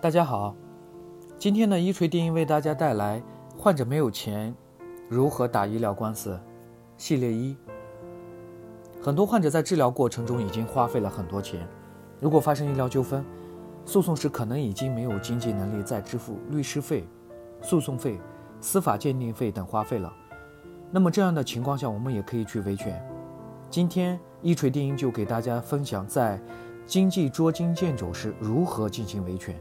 大家好，今天呢，一锤定音为大家带来《患者没有钱，如何打医疗官司》系列一。很多患者在治疗过程中已经花费了很多钱，如果发生医疗纠纷，诉讼时可能已经没有经济能力再支付律师费、诉讼费、司法鉴定费等花费了。那么这样的情况下，我们也可以去维权。今天一锤定音就给大家分享在经济捉襟见肘时如何进行维权。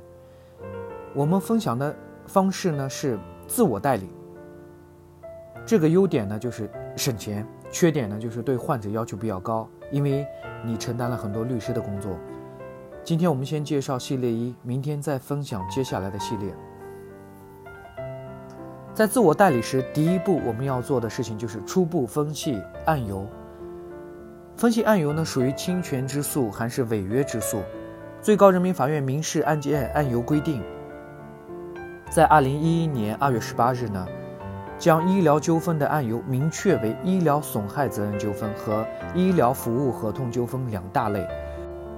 我们分享的方式呢是自我代理，这个优点呢就是省钱，缺点呢就是对患者要求比较高，因为你承担了很多律师的工作。今天我们先介绍系列一，明天再分享接下来的系列。在自我代理时，第一步我们要做的事情就是初步分析案由。分析案由呢属于侵权之诉还是违约之诉？最高人民法院民事案件案由规定。在二零一一年二月十八日呢，将医疗纠纷的案由明确为医疗损害责任纠纷和医疗服务合同纠纷两大类。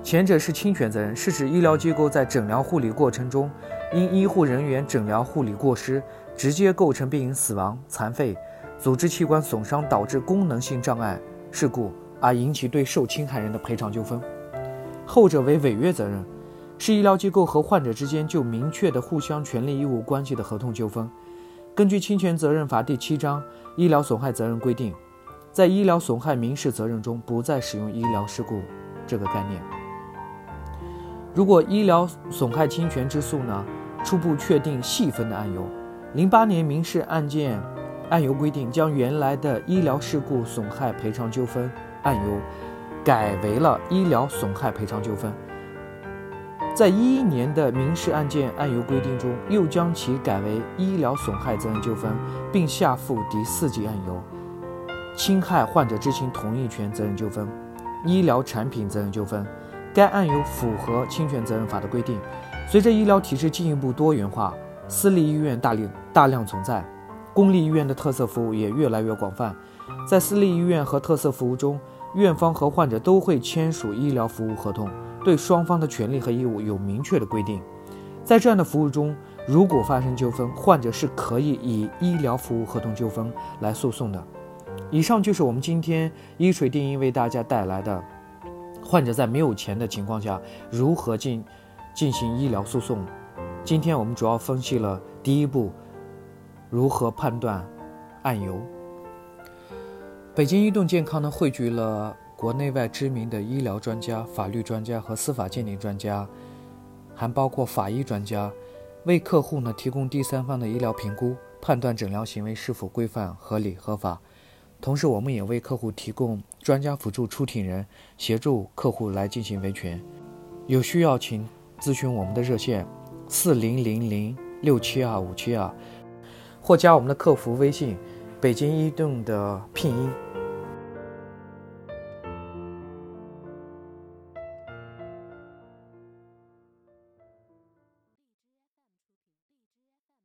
前者是侵权责任，是指医疗机构在诊疗护理过程中，因医护人员诊疗护理过失，直接构成病人死亡、残废、组织器官损伤导致功能性障碍事故而引起对受侵害人的赔偿纠纷。后者为违约责任。是医疗机构和患者之间就明确的互相权利义务关系的合同纠纷。根据侵权责任法第七章医疗损害责任规定，在医疗损害民事责任中不再使用医疗事故这个概念。如果医疗损害侵权之诉呢，初步确定细分的案由，零八年民事案件案由规定将原来的医疗事故损害赔偿纠纷案由改为了医疗损害赔偿纠纷。在一一年的民事案件案由规定中，又将其改为医疗损害责任纠纷，并下附第四级案由：侵害患者知情同意权责任纠纷、医疗产品责任纠纷。该案由符合侵权责任法的规定。随着医疗体制进一步多元化，私立医院大量大量存在，公立医院的特色服务也越来越广泛。在私立医院和特色服务中，院方和患者都会签署医疗服务合同。对双方的权利和义务有明确的规定，在这样的服务中，如果发生纠纷，患者是可以以医疗服务合同纠纷来诉讼的。以上就是我们今天一锤定音为大家带来的，患者在没有钱的情况下如何进进行医疗诉讼。今天我们主要分析了第一步，如何判断案由。北京移动健康呢汇聚了。国内外知名的医疗专家、法律专家和司法鉴定专家，还包括法医专家，为客户呢提供第三方的医疗评估，判断诊疗行为是否规范、合理、合法。同时，我们也为客户提供专家辅助出庭人，协助客户来进行维权。有需要请咨询我们的热线：四零零零六七二五七二，或加我们的客服微信：北京移动的拼音。